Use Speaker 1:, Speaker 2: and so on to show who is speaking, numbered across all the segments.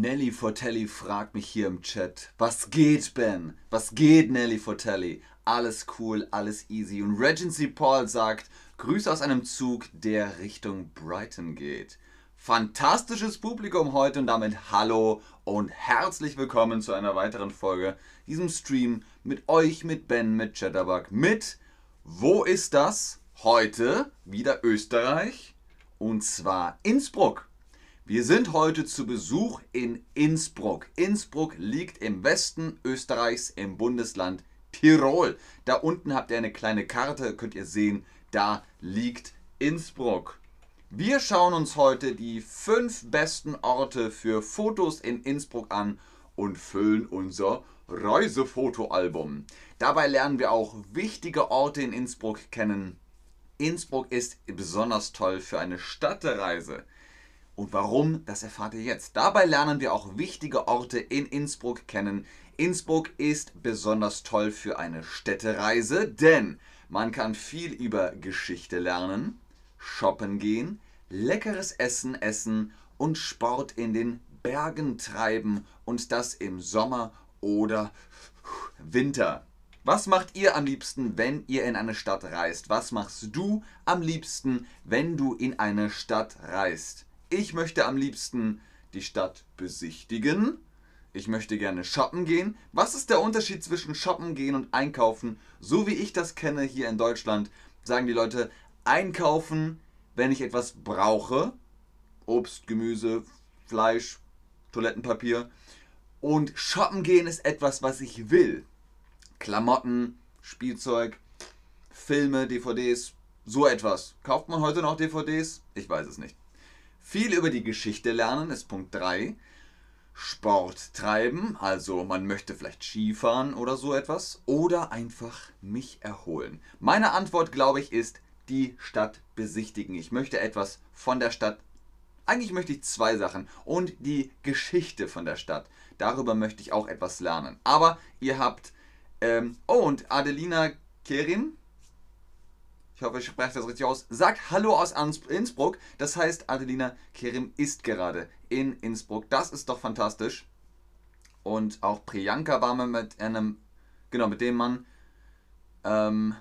Speaker 1: Nelly Fortelli fragt mich hier im Chat, was geht, Ben? Was geht, Nelly Fortelli? Alles cool, alles easy. Und Regency Paul sagt, Grüße aus einem Zug, der Richtung Brighton geht. Fantastisches Publikum heute und damit hallo und herzlich willkommen zu einer weiteren Folge, diesem Stream mit euch, mit Ben, mit Chatterbug, mit Wo ist das? Heute wieder Österreich und zwar Innsbruck. Wir sind heute zu Besuch in Innsbruck. Innsbruck liegt im Westen Österreichs im Bundesland Tirol. Da unten habt ihr eine kleine Karte, könnt ihr sehen, da liegt Innsbruck. Wir schauen uns heute die fünf besten Orte für Fotos in Innsbruck an und füllen unser Reisefotoalbum. Dabei lernen wir auch wichtige Orte in Innsbruck kennen. Innsbruck ist besonders toll für eine Stadtreise. Und warum, das erfahrt ihr jetzt. Dabei lernen wir auch wichtige Orte in Innsbruck kennen. Innsbruck ist besonders toll für eine Städtereise, denn man kann viel über Geschichte lernen, shoppen gehen, leckeres Essen essen und Sport in den Bergen treiben und das im Sommer oder Winter. Was macht ihr am liebsten, wenn ihr in eine Stadt reist? Was machst du am liebsten, wenn du in eine Stadt reist? Ich möchte am liebsten die Stadt besichtigen. Ich möchte gerne shoppen gehen. Was ist der Unterschied zwischen shoppen gehen und einkaufen? So wie ich das kenne hier in Deutschland, sagen die Leute, einkaufen, wenn ich etwas brauche. Obst, Gemüse, Fleisch, Toilettenpapier. Und shoppen gehen ist etwas, was ich will. Klamotten, Spielzeug, Filme, DVDs, so etwas. Kauft man heute noch DVDs? Ich weiß es nicht. Viel über die Geschichte lernen ist Punkt 3. Sport treiben, also man möchte vielleicht Skifahren oder so etwas. Oder einfach mich erholen. Meine Antwort, glaube ich, ist die Stadt besichtigen. Ich möchte etwas von der Stadt. Eigentlich möchte ich zwei Sachen. Und die Geschichte von der Stadt. Darüber möchte ich auch etwas lernen. Aber ihr habt. Ähm, oh, und Adelina Kerim, ich hoffe, ich spreche das richtig aus, sagt Hallo aus Innsbruck. Das heißt, Adelina Kerim ist gerade in Innsbruck. Das ist doch fantastisch. Und auch Priyanka war mit einem, genau, mit dem Mann. Ähm,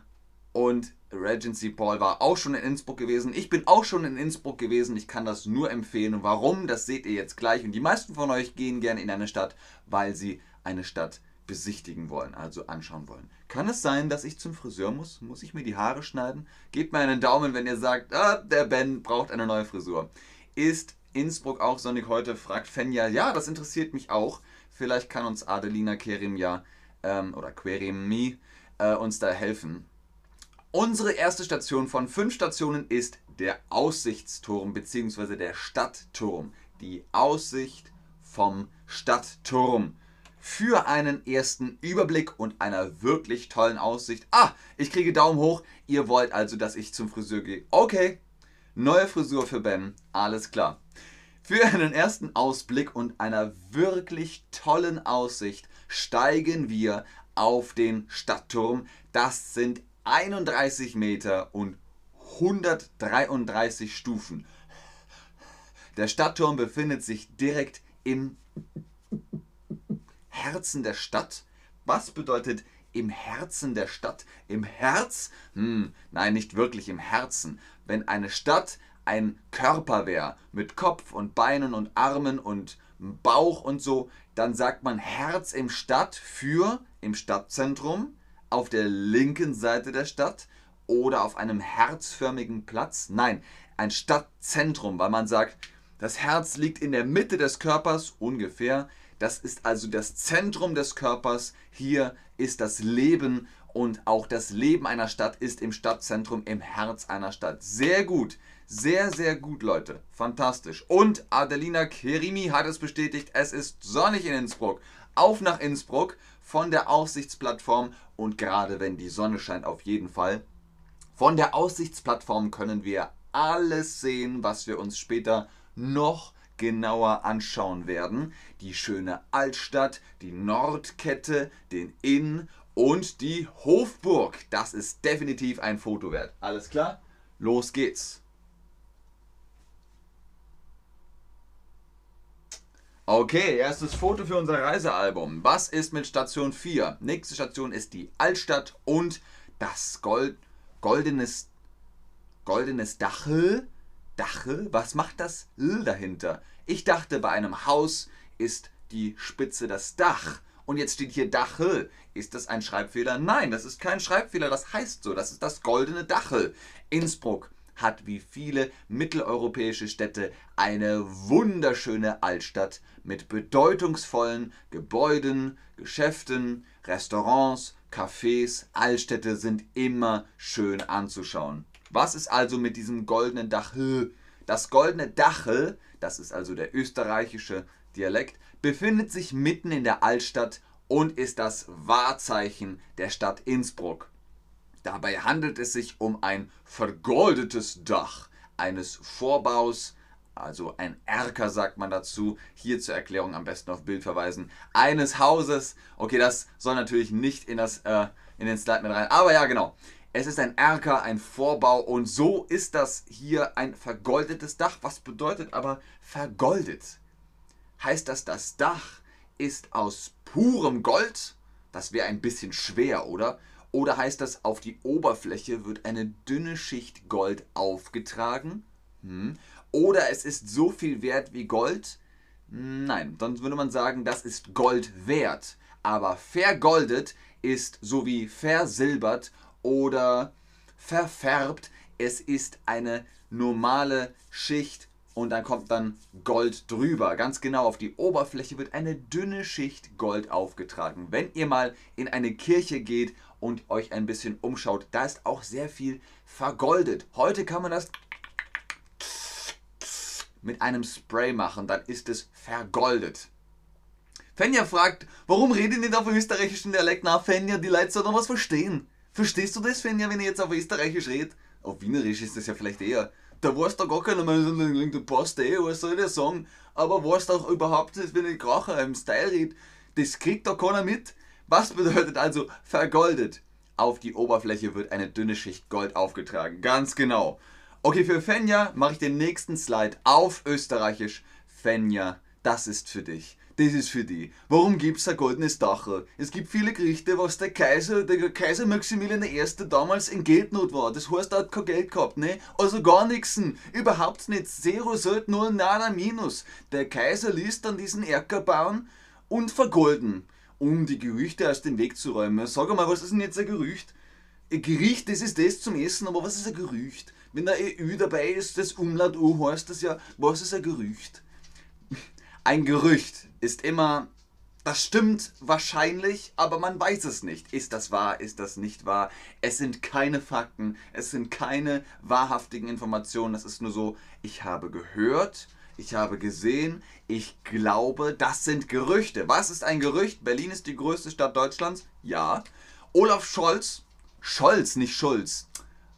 Speaker 1: und Regency Paul war auch schon in Innsbruck gewesen. Ich bin auch schon in Innsbruck gewesen. Ich kann das nur empfehlen. Warum? Das seht ihr jetzt gleich. Und die meisten von euch gehen gerne in eine Stadt, weil sie eine Stadt besichtigen wollen, also anschauen wollen. Kann es sein, dass ich zum Friseur muss? Muss ich mir die Haare schneiden? Gebt mir einen Daumen, wenn ihr sagt, ah, der Ben braucht eine neue Frisur. Ist Innsbruck auch sonnig heute? Fragt Fenja. Ja, das interessiert mich auch. Vielleicht kann uns Adelina Kerim ja ähm, oder Querimi äh, uns da helfen. Unsere erste Station von fünf Stationen ist der Aussichtsturm bzw. der Stadtturm. Die Aussicht vom Stadtturm für einen ersten Überblick und einer wirklich tollen Aussicht. Ah, ich kriege Daumen hoch. Ihr wollt also, dass ich zum Friseur gehe. Okay, neue Frisur für Ben. Alles klar. Für einen ersten Ausblick und einer wirklich tollen Aussicht steigen wir auf den Stadtturm. Das sind 31 Meter und 133 Stufen. Der Stadtturm befindet sich direkt im Herzen der Stadt? Was bedeutet im Herzen der Stadt? Im Herz? Hm, nein, nicht wirklich im Herzen. Wenn eine Stadt ein Körper wäre, mit Kopf und Beinen und Armen und Bauch und so, dann sagt man Herz im Stadt für im Stadtzentrum, auf der linken Seite der Stadt oder auf einem herzförmigen Platz. Nein, ein Stadtzentrum, weil man sagt, das Herz liegt in der Mitte des Körpers ungefähr. Das ist also das Zentrum des Körpers. Hier ist das Leben und auch das Leben einer Stadt ist im Stadtzentrum, im Herz einer Stadt. Sehr gut. Sehr, sehr gut, Leute. Fantastisch. Und Adelina Kerimi hat es bestätigt, es ist sonnig in Innsbruck. Auf nach Innsbruck von der Aussichtsplattform und gerade wenn die Sonne scheint, auf jeden Fall. Von der Aussichtsplattform können wir alles sehen, was wir uns später noch genauer anschauen werden. Die schöne Altstadt, die Nordkette, den Inn und die Hofburg. Das ist definitiv ein Foto wert. Alles klar? Los geht's. Okay, erstes Foto für unser Reisealbum. Was ist mit Station 4? Nächste Station ist die Altstadt und das Gold, goldenes, goldenes Dachel. Dachel? Was macht das L dahinter? Ich dachte, bei einem Haus ist die Spitze das Dach. Und jetzt steht hier Dachel. Ist das ein Schreibfehler? Nein, das ist kein Schreibfehler. Das heißt so. Das ist das goldene Dachel. Innsbruck hat wie viele mitteleuropäische Städte eine wunderschöne Altstadt mit bedeutungsvollen Gebäuden, Geschäften, Restaurants, Cafés. Altstädte sind immer schön anzuschauen. Was ist also mit diesem goldenen Dachel? Das goldene Dachel, das ist also der österreichische Dialekt, befindet sich mitten in der Altstadt und ist das Wahrzeichen der Stadt Innsbruck. Dabei handelt es sich um ein vergoldetes Dach eines Vorbaus, also ein Erker sagt man dazu. Hier zur Erklärung am besten auf Bild verweisen. Eines Hauses. Okay, das soll natürlich nicht in, das, äh, in den Slide mit rein. Aber ja, genau. Es ist ein Erker, ein Vorbau und so ist das hier ein vergoldetes Dach. Was bedeutet aber vergoldet? Heißt das, das Dach ist aus purem Gold? Das wäre ein bisschen schwer, oder? Oder heißt das, auf die Oberfläche wird eine dünne Schicht Gold aufgetragen? Hm. Oder es ist so viel wert wie Gold? Nein, dann würde man sagen, das ist Gold wert. Aber vergoldet ist so wie versilbert oder verfärbt. Es ist eine normale Schicht und dann kommt dann Gold drüber. Ganz genau, auf die Oberfläche wird eine dünne Schicht Gold aufgetragen. Wenn ihr mal in eine Kirche geht und euch ein bisschen umschaut, da ist auch sehr viel vergoldet. Heute kann man das mit einem Spray machen, dann ist es vergoldet. Fenja fragt, warum redet ihr auf österreichischen Dialekt? Na, Fenja, die Leute sollen was verstehen. Verstehst du das, Fenja, wenn ihr jetzt auf österreichisch redet? Auf Wienerisch ist das ja vielleicht eher da weißt du gar keiner mehr, du passt eh, was soll ich dir sagen? Aber weißt auch überhaupt nicht, wenn ich Kracher im Style rede, das kriegt da keiner mit. Was bedeutet also vergoldet? Auf die Oberfläche wird eine dünne Schicht Gold aufgetragen. Ganz genau. Okay, für Fenja mache ich den nächsten Slide auf Österreichisch. Fenja, das ist für dich das ist für die. Warum gibt es ein goldenes Dachel? Es gibt viele Gerichte, was der Kaiser, der Kaiser Maximilian I. damals in Geldnot war. Das heißt, er hat kein Geld gehabt, ne? Also gar nichts. Überhaupt nicht. Zero, sollte nur nada minus. Der Kaiser ließ dann diesen Erker bauen und vergolden, um die Gerüchte aus dem Weg zu räumen. Sag mal, was ist denn jetzt ein Gerücht? Ein Gericht, das ist das zum Essen, aber was ist ein Gerücht? Wenn der EU dabei ist, das Umlaut U heißt das ja, was ist ein Gerücht? Ein Gerücht ist immer, das stimmt wahrscheinlich, aber man weiß es nicht. Ist das wahr? Ist das nicht wahr? Es sind keine Fakten, es sind keine wahrhaftigen Informationen. Das ist nur so, ich habe gehört, ich habe gesehen, ich glaube, das sind Gerüchte. Was ist ein Gerücht? Berlin ist die größte Stadt Deutschlands? Ja. Olaf Scholz, Scholz, nicht Schulz.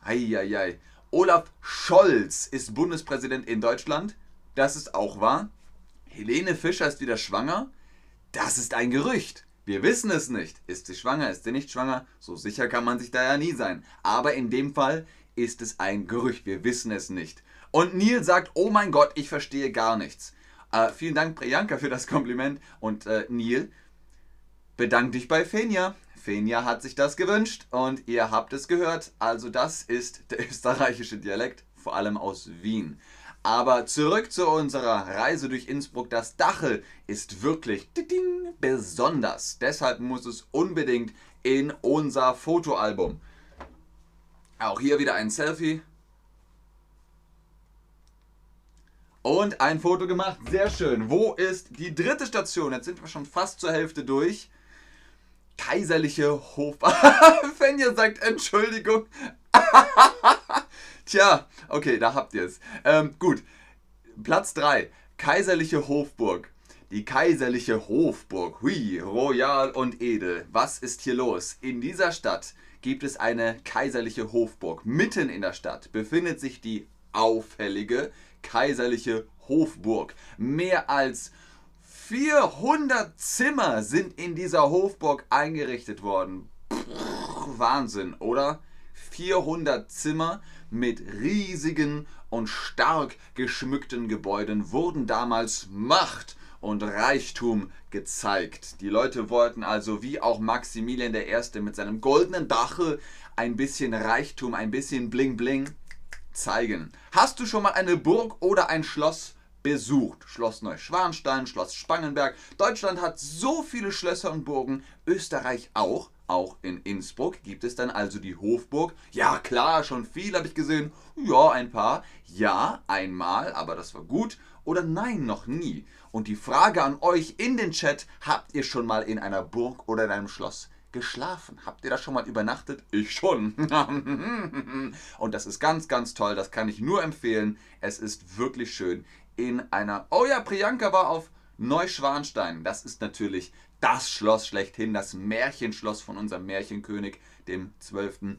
Speaker 1: Eieiei. Olaf Scholz ist Bundespräsident in Deutschland. Das ist auch wahr. Helene Fischer ist wieder schwanger? Das ist ein Gerücht. Wir wissen es nicht. Ist sie schwanger, ist sie nicht schwanger? So sicher kann man sich da ja nie sein. Aber in dem Fall ist es ein Gerücht. Wir wissen es nicht. Und Neil sagt, oh mein Gott, ich verstehe gar nichts. Äh, vielen Dank, Priyanka, für das Kompliment. Und äh, Neil, bedank dich bei Fenja. Fenja hat sich das gewünscht und ihr habt es gehört. Also das ist der österreichische Dialekt, vor allem aus Wien. Aber zurück zu unserer Reise durch Innsbruck. Das Dachel ist wirklich besonders. Deshalb muss es unbedingt in unser Fotoalbum. Auch hier wieder ein Selfie. Und ein Foto gemacht. Sehr schön. Wo ist die dritte Station? Jetzt sind wir schon fast zur Hälfte durch. Kaiserliche Hof. Fenja sagt Entschuldigung. Tja, okay, da habt ihr es. Ähm, gut, Platz 3. Kaiserliche Hofburg. Die kaiserliche Hofburg. Hui, royal und edel. Was ist hier los? In dieser Stadt gibt es eine kaiserliche Hofburg. Mitten in der Stadt befindet sich die auffällige kaiserliche Hofburg. Mehr als 400 Zimmer sind in dieser Hofburg eingerichtet worden. Pff, Wahnsinn, oder? 400 Zimmer mit riesigen und stark geschmückten Gebäuden wurden damals Macht und Reichtum gezeigt. Die Leute wollten also wie auch Maximilian I. mit seinem goldenen Dache ein bisschen Reichtum, ein bisschen Bling Bling zeigen. Hast du schon mal eine Burg oder ein Schloss besucht? Schloss Neuschwanstein, Schloss Spangenberg. Deutschland hat so viele Schlösser und Burgen, Österreich auch. Auch in Innsbruck gibt es dann also die Hofburg. Ja, klar, schon viel habe ich gesehen. Ja, ein paar. Ja, einmal, aber das war gut. Oder nein, noch nie. Und die Frage an euch in den Chat, habt ihr schon mal in einer Burg oder in einem Schloss geschlafen? Habt ihr da schon mal übernachtet? Ich schon. Und das ist ganz, ganz toll. Das kann ich nur empfehlen. Es ist wirklich schön in einer... Oh ja, Priyanka war auf Neuschwanstein. Das ist natürlich das Schloss schlechthin, das Märchenschloss von unserem Märchenkönig, dem 12.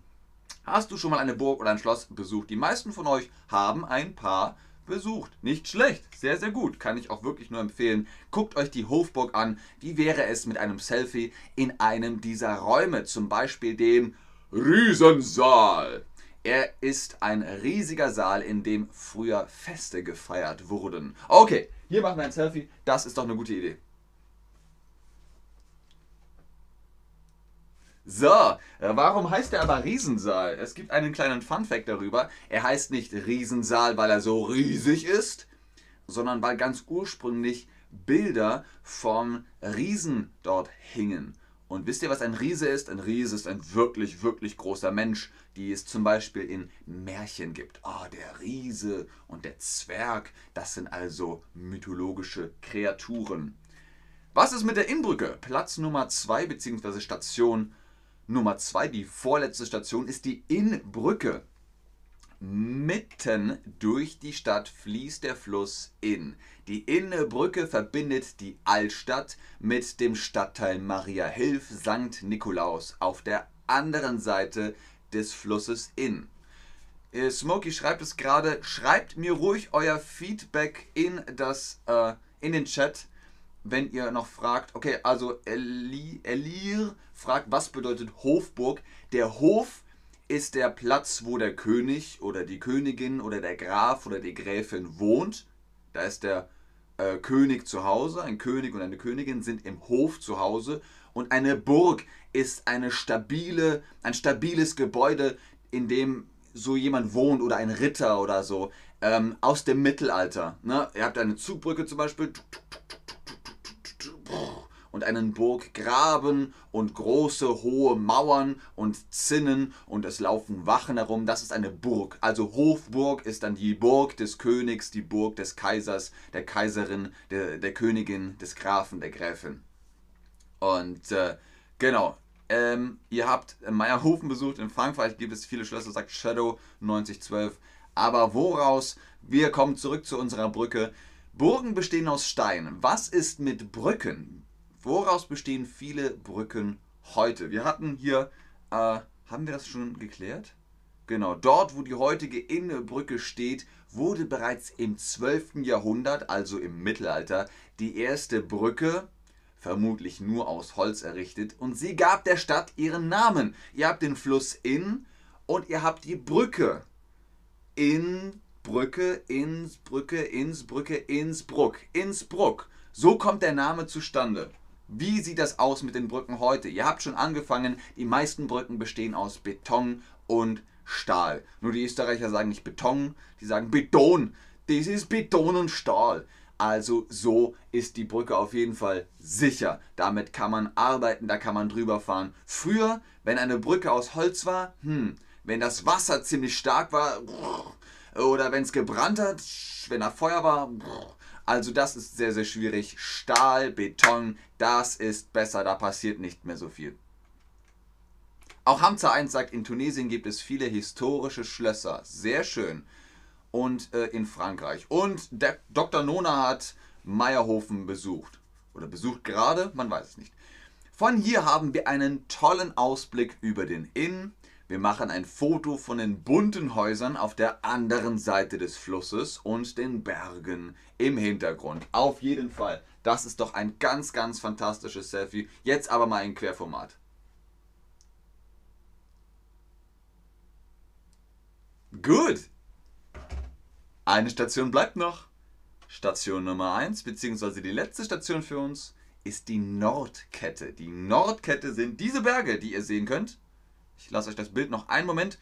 Speaker 1: Hast du schon mal eine Burg oder ein Schloss besucht? Die meisten von euch haben ein paar besucht. Nicht schlecht, sehr, sehr gut. Kann ich auch wirklich nur empfehlen. Guckt euch die Hofburg an. Wie wäre es mit einem Selfie in einem dieser Räume, zum Beispiel dem Riesensaal? Er ist ein riesiger Saal, in dem früher Feste gefeiert wurden. Okay, hier machen wir ein Selfie. Das ist doch eine gute Idee. So, äh, warum heißt er aber Riesensaal? Es gibt einen kleinen Funfact darüber. Er heißt nicht Riesensaal, weil er so riesig ist, sondern weil ganz ursprünglich Bilder vom Riesen dort hingen. Und wisst ihr, was ein Riese ist? Ein Riese ist ein wirklich, wirklich großer Mensch, die es zum Beispiel in Märchen gibt. Oh, der Riese und der Zwerg, das sind also mythologische Kreaturen. Was ist mit der Innbrücke? Platz Nummer 2 bzw. Station Nummer 2, die vorletzte Station, ist die Innbrücke. Mitten durch die Stadt fließt der Fluss Inn. Die Innbrücke verbindet die Altstadt mit dem Stadtteil Maria Hilf St. Nikolaus auf der anderen Seite des Flusses Inn. Äh, Smokey schreibt es gerade. Schreibt mir ruhig euer Feedback in, das, äh, in den Chat wenn ihr noch fragt, okay, also Eli, Elir fragt, was bedeutet Hofburg? Der Hof ist der Platz, wo der König oder die Königin oder der Graf oder die Gräfin wohnt. Da ist der äh, König zu Hause. Ein König und eine Königin sind im Hof zu Hause. Und eine Burg ist eine stabile, ein stabiles Gebäude, in dem so jemand wohnt oder ein Ritter oder so ähm, aus dem Mittelalter. Ne? Ihr habt eine Zugbrücke zum Beispiel. Und einen Burggraben und große hohe Mauern und Zinnen und es laufen Wachen herum. Das ist eine Burg. Also Hofburg ist dann die Burg des Königs, die Burg des Kaisers, der Kaiserin, der, der Königin, des Grafen, der Gräfin. Und äh, genau, ähm, ihr habt Meierhofen besucht. In Frankreich gibt es viele Schlösser, sagt Shadow 9012. Aber woraus? Wir kommen zurück zu unserer Brücke. Burgen bestehen aus Stein. Was ist mit Brücken? Woraus bestehen viele Brücken heute? Wir hatten hier, äh, haben wir das schon geklärt? Genau, dort, wo die heutige Innenbrücke steht, wurde bereits im 12. Jahrhundert, also im Mittelalter, die erste Brücke, vermutlich nur aus Holz errichtet, und sie gab der Stadt ihren Namen. Ihr habt den Fluss Inn und ihr habt die Brücke. In Brücke, Innsbrücke, Innsbrücke, Innsbruck, Innsbruck. So kommt der Name zustande. Wie sieht das aus mit den Brücken heute? Ihr habt schon angefangen, die meisten Brücken bestehen aus Beton und Stahl. Nur die Österreicher sagen nicht Beton, die sagen Beton. Das ist Beton und Stahl. Also so ist die Brücke auf jeden Fall sicher. Damit kann man arbeiten, da kann man drüber fahren. Früher, wenn eine Brücke aus Holz war, hm, wenn das Wasser ziemlich stark war, oder wenn es gebrannt hat, wenn da Feuer war, also das ist sehr, sehr schwierig. Stahl, Beton, das ist besser, da passiert nicht mehr so viel. Auch Hamza 1 sagt, in Tunesien gibt es viele historische Schlösser. Sehr schön. Und äh, in Frankreich. Und der Dr. Nona hat Meierhofen besucht. Oder besucht gerade, man weiß es nicht. Von hier haben wir einen tollen Ausblick über den Inn, wir machen ein Foto von den bunten Häusern auf der anderen Seite des Flusses und den Bergen im Hintergrund. Auf jeden Fall. Das ist doch ein ganz, ganz fantastisches Selfie. Jetzt aber mal in Querformat. Gut. Eine Station bleibt noch. Station Nummer 1, beziehungsweise die letzte Station für uns, ist die Nordkette. Die Nordkette sind diese Berge, die ihr sehen könnt. Ich lasse euch das Bild noch einen Moment.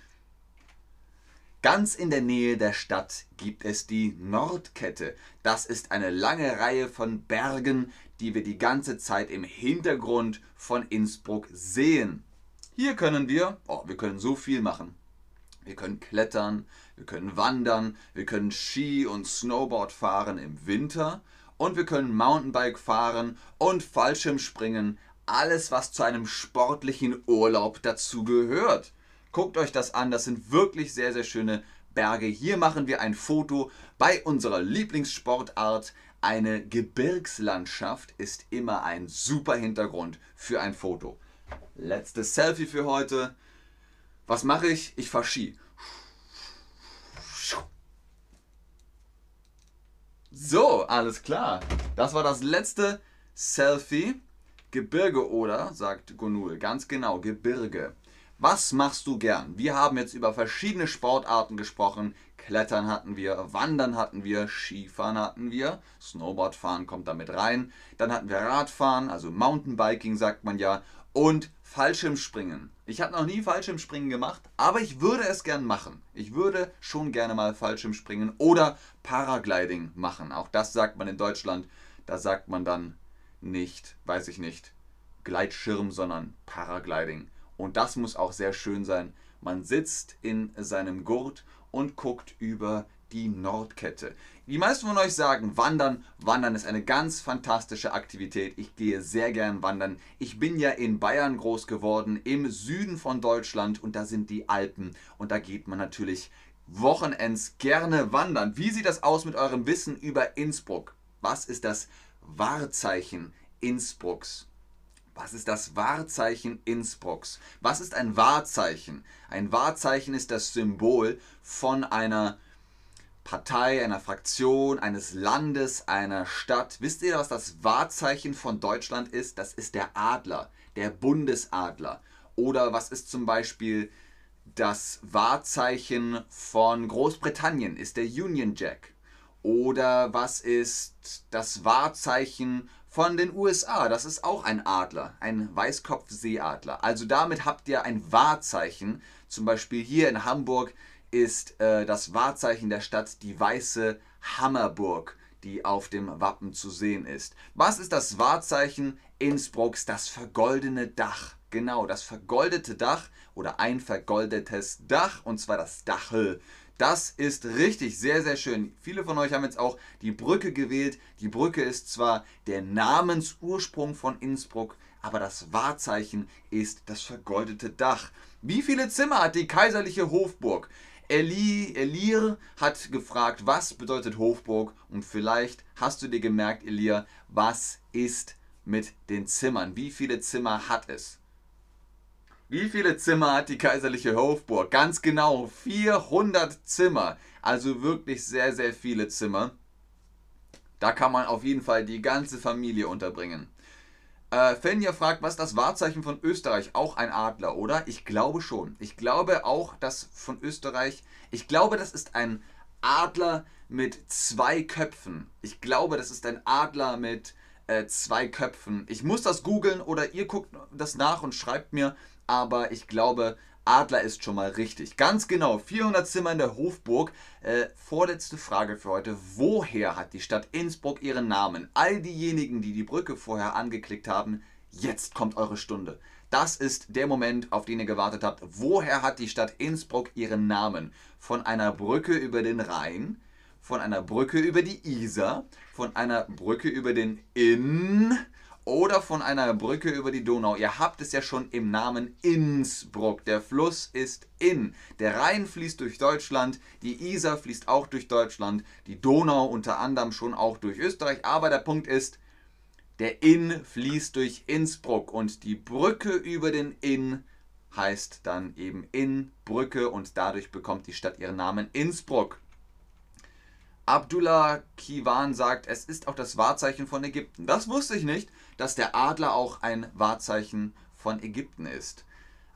Speaker 1: Ganz in der Nähe der Stadt gibt es die Nordkette. Das ist eine lange Reihe von Bergen, die wir die ganze Zeit im Hintergrund von Innsbruck sehen. Hier können wir, oh, wir können so viel machen. Wir können klettern, wir können wandern, wir können Ski und Snowboard fahren im Winter und wir können Mountainbike fahren und Fallschirmspringen. Alles, was zu einem sportlichen Urlaub dazu gehört. Guckt euch das an, das sind wirklich sehr, sehr schöne Berge. Hier machen wir ein Foto bei unserer Lieblingssportart. Eine Gebirgslandschaft ist immer ein super Hintergrund für ein Foto. Letztes Selfie für heute. Was mache ich? Ich Ski. So, alles klar. Das war das letzte Selfie. Gebirge oder, sagt Gonul. Ganz genau, Gebirge. Was machst du gern? Wir haben jetzt über verschiedene Sportarten gesprochen. Klettern hatten wir, Wandern hatten wir, Skifahren hatten wir, Snowboardfahren kommt damit rein. Dann hatten wir Radfahren, also Mountainbiking sagt man ja, und Fallschirmspringen. Ich habe noch nie Fallschirmspringen gemacht, aber ich würde es gern machen. Ich würde schon gerne mal Fallschirmspringen oder Paragliding machen. Auch das sagt man in Deutschland. Da sagt man dann nicht, weiß ich nicht, Gleitschirm, sondern Paragliding. Und das muss auch sehr schön sein. Man sitzt in seinem Gurt und guckt über die Nordkette. Die meisten von euch sagen, Wandern. Wandern ist eine ganz fantastische Aktivität. Ich gehe sehr gern wandern. Ich bin ja in Bayern groß geworden, im Süden von Deutschland und da sind die Alpen und da geht man natürlich Wochenends gerne wandern. Wie sieht das aus mit eurem Wissen über Innsbruck? Was ist das Wahrzeichen Innsbrucks? Was ist das Wahrzeichen Innsbrucks? Was ist ein Wahrzeichen? Ein Wahrzeichen ist das Symbol von einer Partei, einer Fraktion, eines Landes, einer Stadt. Wisst ihr, was das Wahrzeichen von Deutschland ist? Das ist der Adler, der Bundesadler. Oder was ist zum Beispiel das Wahrzeichen von Großbritannien? Ist der Union Jack. Oder was ist das Wahrzeichen von den USA? Das ist auch ein Adler, ein Weißkopfseeadler. Also damit habt ihr ein Wahrzeichen. Zum Beispiel hier in Hamburg ist äh, das Wahrzeichen der Stadt die weiße Hammerburg, die auf dem Wappen zu sehen ist. Was ist das Wahrzeichen Innsbrucks? Das vergoldene Dach. Genau, das vergoldete Dach oder ein vergoldetes Dach und zwar das Dachel. Das ist richtig, sehr, sehr schön. Viele von euch haben jetzt auch die Brücke gewählt. Die Brücke ist zwar der Namensursprung von Innsbruck, aber das Wahrzeichen ist das vergoldete Dach. Wie viele Zimmer hat die kaiserliche Hofburg? Eli, Elir hat gefragt, was bedeutet Hofburg? Und vielleicht hast du dir gemerkt, Elir, was ist mit den Zimmern? Wie viele Zimmer hat es? Wie viele Zimmer hat die kaiserliche Hofburg? Ganz genau, 400 Zimmer. Also wirklich sehr, sehr viele Zimmer. Da kann man auf jeden Fall die ganze Familie unterbringen. Äh, Fenja fragt, was ist das Wahrzeichen von Österreich? Auch ein Adler, oder? Ich glaube schon. Ich glaube auch, dass von Österreich, ich glaube, das ist ein Adler mit zwei Köpfen. Ich glaube, das ist ein Adler mit äh, zwei Köpfen. Ich muss das googeln oder ihr guckt das nach und schreibt mir, aber ich glaube, Adler ist schon mal richtig. Ganz genau, 400 Zimmer in der Hofburg. Äh, vorletzte Frage für heute. Woher hat die Stadt Innsbruck ihren Namen? All diejenigen, die die Brücke vorher angeklickt haben, jetzt kommt eure Stunde. Das ist der Moment, auf den ihr gewartet habt. Woher hat die Stadt Innsbruck ihren Namen? Von einer Brücke über den Rhein, von einer Brücke über die Isar, von einer Brücke über den Inn oder von einer Brücke über die Donau. Ihr habt es ja schon im Namen Innsbruck. Der Fluss ist Inn. Der Rhein fließt durch Deutschland, die Isar fließt auch durch Deutschland, die Donau unter anderem schon auch durch Österreich. Aber der Punkt ist, der Inn fließt durch Innsbruck und die Brücke über den Inn heißt dann eben Innbrücke und dadurch bekommt die Stadt ihren Namen Innsbruck. Abdullah Kiwan sagt, es ist auch das Wahrzeichen von Ägypten. Das wusste ich nicht, dass der Adler auch ein Wahrzeichen von Ägypten ist.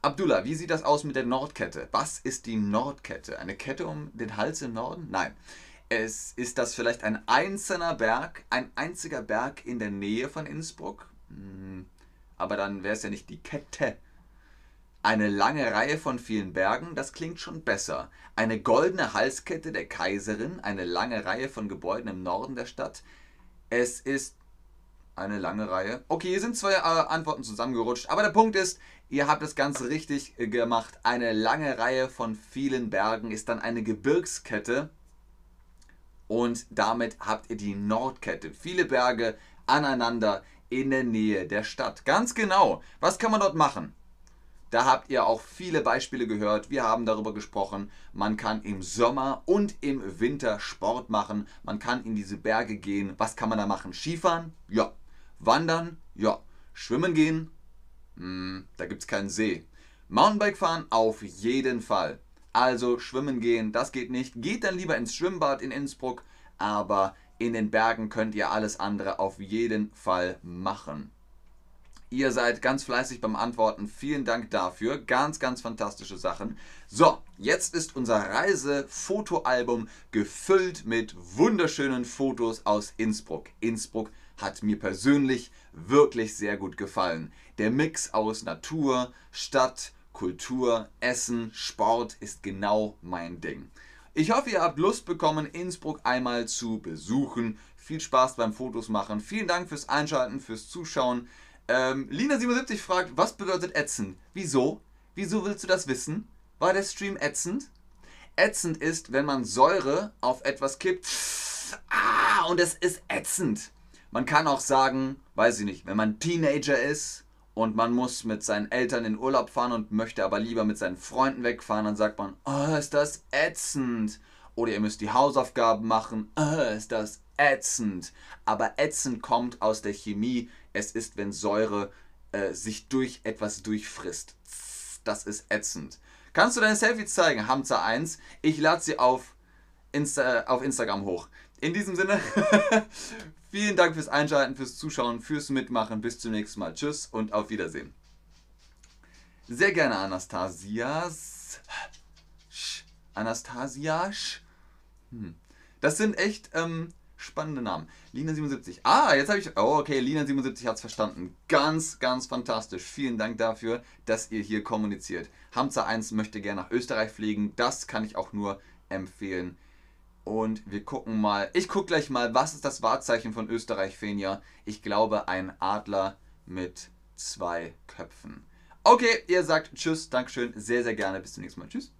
Speaker 1: Abdullah, wie sieht das aus mit der Nordkette? Was ist die Nordkette? Eine Kette um den Hals im Norden? Nein. Es, ist das vielleicht ein einzelner Berg, ein einziger Berg in der Nähe von Innsbruck? Hm, aber dann wäre es ja nicht die Kette. Eine lange Reihe von vielen Bergen, das klingt schon besser. Eine goldene Halskette der Kaiserin, eine lange Reihe von Gebäuden im Norden der Stadt. Es ist eine lange Reihe. Okay, hier sind zwei äh, Antworten zusammengerutscht, aber der Punkt ist, ihr habt das Ganze richtig äh, gemacht. Eine lange Reihe von vielen Bergen ist dann eine Gebirgskette und damit habt ihr die Nordkette. Viele Berge aneinander in der Nähe der Stadt. Ganz genau. Was kann man dort machen? Da habt ihr auch viele Beispiele gehört. Wir haben darüber gesprochen. Man kann im Sommer und im Winter Sport machen. Man kann in diese Berge gehen. Was kann man da machen? Skifahren? Ja. Wandern? Ja. Schwimmen gehen? Hm, da gibt es keinen See. Mountainbike fahren? Auf jeden Fall. Also schwimmen gehen, das geht nicht. Geht dann lieber ins Schwimmbad in Innsbruck. Aber in den Bergen könnt ihr alles andere auf jeden Fall machen. Ihr seid ganz fleißig beim Antworten. Vielen Dank dafür. Ganz, ganz fantastische Sachen. So, jetzt ist unser Reisefotoalbum gefüllt mit wunderschönen Fotos aus Innsbruck. Innsbruck hat mir persönlich wirklich sehr gut gefallen. Der Mix aus Natur, Stadt, Kultur, Essen, Sport ist genau mein Ding. Ich hoffe, ihr habt Lust bekommen, Innsbruck einmal zu besuchen. Viel Spaß beim Fotos machen. Vielen Dank fürs Einschalten, fürs Zuschauen. Ähm, Lina77 fragt, was bedeutet ätzend? Wieso? Wieso willst du das wissen? War der Stream ätzend? Ätzend ist, wenn man Säure auf etwas kippt. Ah, und es ist ätzend. Man kann auch sagen, weiß ich nicht, wenn man Teenager ist und man muss mit seinen Eltern in Urlaub fahren und möchte aber lieber mit seinen Freunden wegfahren, dann sagt man, oh, ist das ätzend. Oder ihr müsst die Hausaufgaben machen, oh, ist das ätzend. Aber ätzend kommt aus der Chemie. Es ist, wenn Säure äh, sich durch etwas durchfrisst. Das ist ätzend. Kannst du deine Selfies zeigen, Hamza 1? Ich lade sie auf, Insta, auf Instagram hoch. In diesem Sinne, vielen Dank fürs Einschalten, fürs Zuschauen, fürs Mitmachen. Bis zum nächsten Mal. Tschüss und auf Wiedersehen. Sehr gerne, Anastasias. Anastasias. Hm. Das sind echt ähm, spannende Namen. Lina77. Ah, jetzt habe ich. Oh, okay, Lina77 hat es verstanden. Ganz, ganz fantastisch. Vielen Dank dafür, dass ihr hier kommuniziert. Hamza 1 möchte gerne nach Österreich fliegen. Das kann ich auch nur empfehlen. Und wir gucken mal. Ich gucke gleich mal, was ist das Wahrzeichen von Österreich, Fenja? Ich glaube, ein Adler mit zwei Köpfen. Okay, ihr sagt Tschüss, Dankeschön, sehr, sehr gerne. Bis zum nächsten Mal. Tschüss.